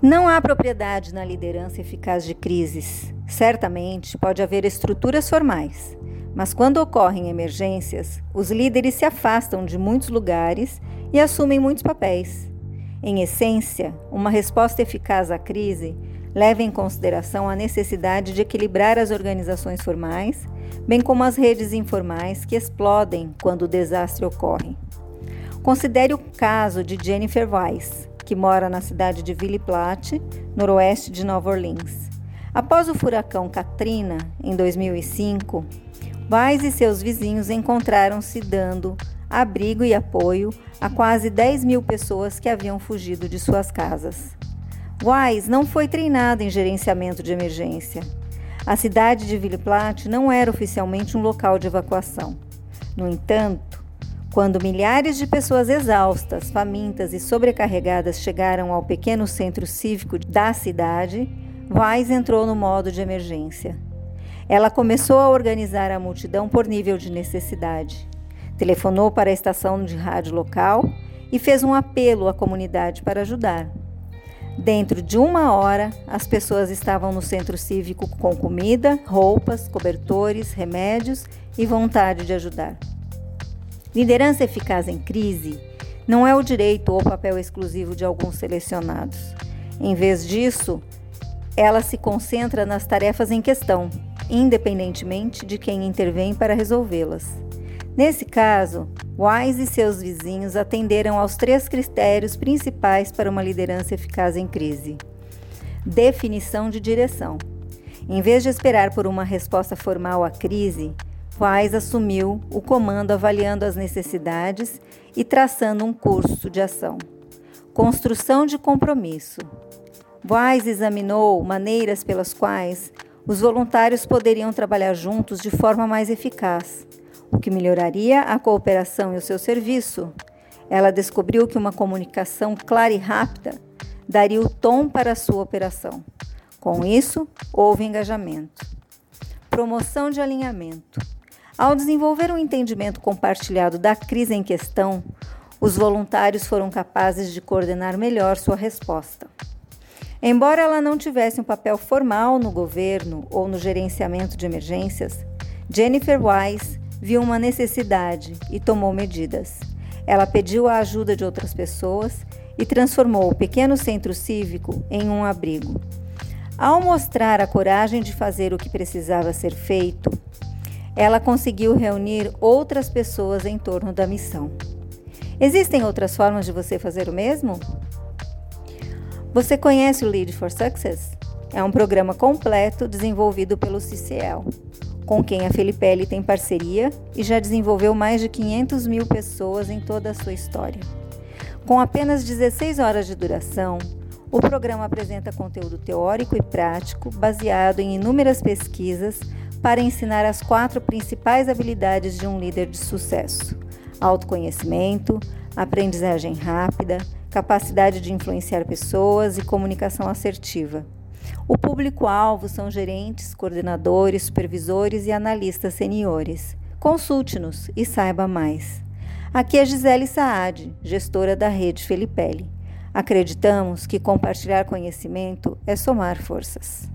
Não há propriedade na liderança eficaz de crises. Certamente pode haver estruturas formais, mas quando ocorrem emergências, os líderes se afastam de muitos lugares e assumem muitos papéis. Em essência, uma resposta eficaz à crise leva em consideração a necessidade de equilibrar as organizações formais, bem como as redes informais que explodem quando o desastre ocorre. Considere o caso de Jennifer Weiss, que mora na cidade de Ville Platte, noroeste de Nova Orleans. Após o furacão Katrina, em 2005, Weiss e seus vizinhos encontraram-se dando abrigo e apoio a quase 10 mil pessoas que haviam fugido de suas casas. Weiss não foi treinado em gerenciamento de emergência. A cidade de Ville Platte não era oficialmente um local de evacuação. No entanto, quando milhares de pessoas exaustas, famintas e sobrecarregadas chegaram ao pequeno centro cívico da cidade, Weiss entrou no modo de emergência. Ela começou a organizar a multidão por nível de necessidade. Telefonou para a estação de rádio local e fez um apelo à comunidade para ajudar. Dentro de uma hora, as pessoas estavam no centro cívico com comida, roupas, cobertores, remédios e vontade de ajudar. Liderança eficaz em crise não é o direito ou papel exclusivo de alguns selecionados. Em vez disso, ela se concentra nas tarefas em questão, independentemente de quem intervém para resolvê-las. Nesse caso, Wise e seus vizinhos atenderam aos três critérios principais para uma liderança eficaz em crise: definição de direção. Em vez de esperar por uma resposta formal à crise, Weiss assumiu o comando avaliando as necessidades e traçando um curso de ação. Construção de compromisso. Weiss examinou maneiras pelas quais os voluntários poderiam trabalhar juntos de forma mais eficaz, o que melhoraria a cooperação e o seu serviço. Ela descobriu que uma comunicação clara e rápida daria o tom para a sua operação. Com isso, houve engajamento. Promoção de alinhamento. Ao desenvolver um entendimento compartilhado da crise em questão, os voluntários foram capazes de coordenar melhor sua resposta. Embora ela não tivesse um papel formal no governo ou no gerenciamento de emergências, Jennifer Wise viu uma necessidade e tomou medidas. Ela pediu a ajuda de outras pessoas e transformou o pequeno centro cívico em um abrigo. Ao mostrar a coragem de fazer o que precisava ser feito, ela conseguiu reunir outras pessoas em torno da missão. Existem outras formas de você fazer o mesmo? Você conhece o Lead for Success? É um programa completo desenvolvido pelo CCL, com quem a Felipelli tem parceria e já desenvolveu mais de 500 mil pessoas em toda a sua história. Com apenas 16 horas de duração, o programa apresenta conteúdo teórico e prático baseado em inúmeras pesquisas para ensinar as quatro principais habilidades de um líder de sucesso: autoconhecimento, aprendizagem rápida, capacidade de influenciar pessoas e comunicação assertiva. O público-alvo são gerentes, coordenadores, supervisores e analistas seniores. Consulte-nos e saiba mais. Aqui é Gisele Saad, gestora da rede Felipelli. Acreditamos que compartilhar conhecimento é somar forças.